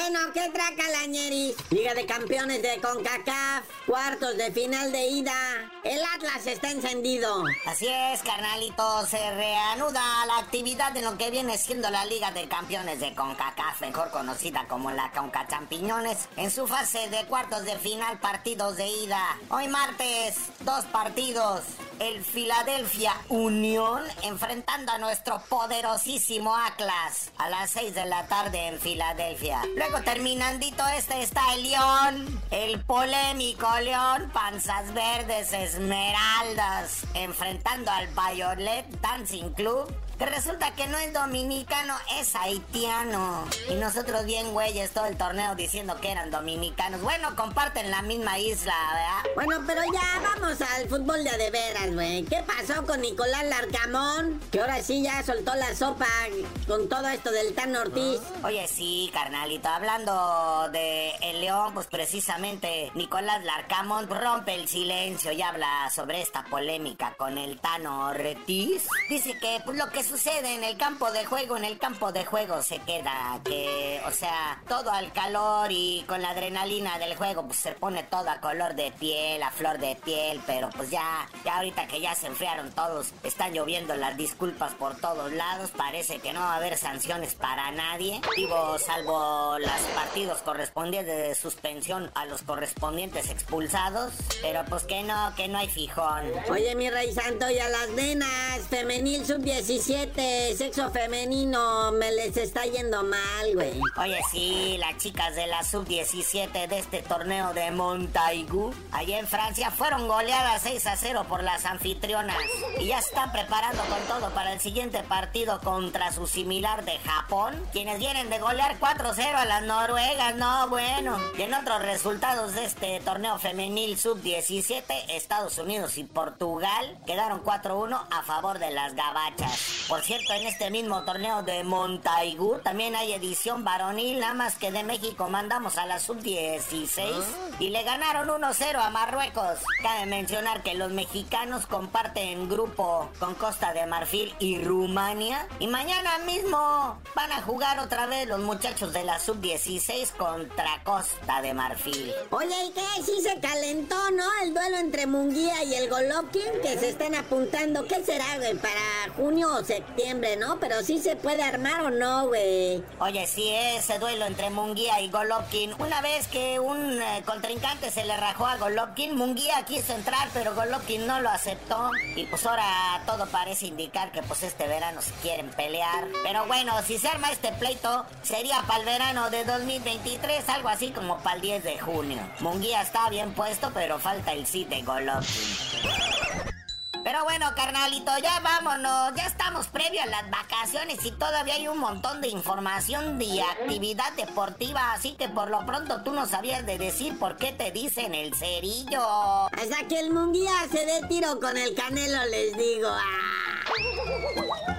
compañeros. Liga de Campeones de CONCACAF, cuartos de final de ida. El Atlas está encendido. Así es, carnalito, se reanuda la actividad en lo que viene siendo la Liga de Campeones de CONCACAF, mejor conocida como la Conca Champiñones, en su fase de cuartos de final, partidos de ida. Hoy martes, dos partidos. El Philadelphia Unión enfrentando a nuestro poderosísimo Atlas a las 6 de la tarde en Filadelfia. Luego terminandito este está el León, el polémico León, panzas verdes, esmeraldas, enfrentando al Violet Dancing Club resulta que no es dominicano, es haitiano. Y nosotros bien güeyes todo el torneo diciendo que eran dominicanos. Bueno, comparten la misma isla, ¿verdad? Bueno, pero ya vamos al fútbol de de veras, güey. ¿Qué pasó con Nicolás Larcamón? Que ahora sí ya soltó la sopa con todo esto del Tan Ortiz. Oye, sí, carnalito, hablando de el León, pues precisamente Nicolás Larcamón rompe el silencio y habla sobre esta polémica con el Tano Ortiz. Dice que pues, lo que sucede en el campo de juego, en el campo de juego se queda, que, o sea, todo al calor y con la adrenalina del juego, pues se pone todo a color de piel, a flor de piel, pero pues ya, ya ahorita que ya se enfriaron todos, están lloviendo las disculpas por todos lados, parece que no va a haber sanciones para nadie, digo, salvo los partidos correspondientes de suspensión a los correspondientes expulsados, pero pues que no, que no hay fijón. Oye, mi rey santo, y a las nenas, femenil sub-17, sexo femenino, me les está yendo mal, güey. Oye, sí, las chicas de la sub-17 de este torneo de Montaigu, allá en Francia, fueron goleadas 6 a 0 por las anfitrionas. Y ya están preparando con todo para el siguiente partido contra su similar de Japón, quienes vienen de golear 4-0 a las noruegas, no, bueno. Y en otros resultados de este torneo femenil sub-17, Estados Unidos y Portugal quedaron 4-1 a favor de las gabachas. Por cierto, en este mismo torneo de Montaigu también hay edición varonil, nada más que de México mandamos a la sub-16 y le ganaron 1-0 a Marruecos. Cabe mencionar que los mexicanos comparten grupo con Costa de Marfil y Rumania. Y mañana mismo van a jugar otra vez los muchachos de la sub-16 contra Costa de Marfil. Oye, ¿y qué? Sí se calentó, ¿no? El duelo entre Munguía y el Golovkin que se están apuntando. ¿Qué será, güey? ¿Para junio o septiembre, no? Pero sí se puede armar o no, güey. Oye, sí, ese duelo entre Munguía y Golovkin. Una vez que un eh, contrincante se le rajó a Golovkin, Munguía quiso entrar, pero Golovkin no lo aceptó. Y pues ahora todo parece indicar que pues este verano se quieren pelear. Pero bueno, si se arma este pleito, sería para el verano de 2023, algo así como para el 10 de junio. Munguía está bien puesto, pero falta el sí de Golovkin. Pero bueno, carnalito, ya vámonos. Ya estamos previo a las vacaciones y todavía hay un montón de información de actividad deportiva. Así que por lo pronto tú no sabías de decir por qué te dicen el cerillo. Hasta que el munguía se dé tiro con el canelo, les digo. ¡Ah!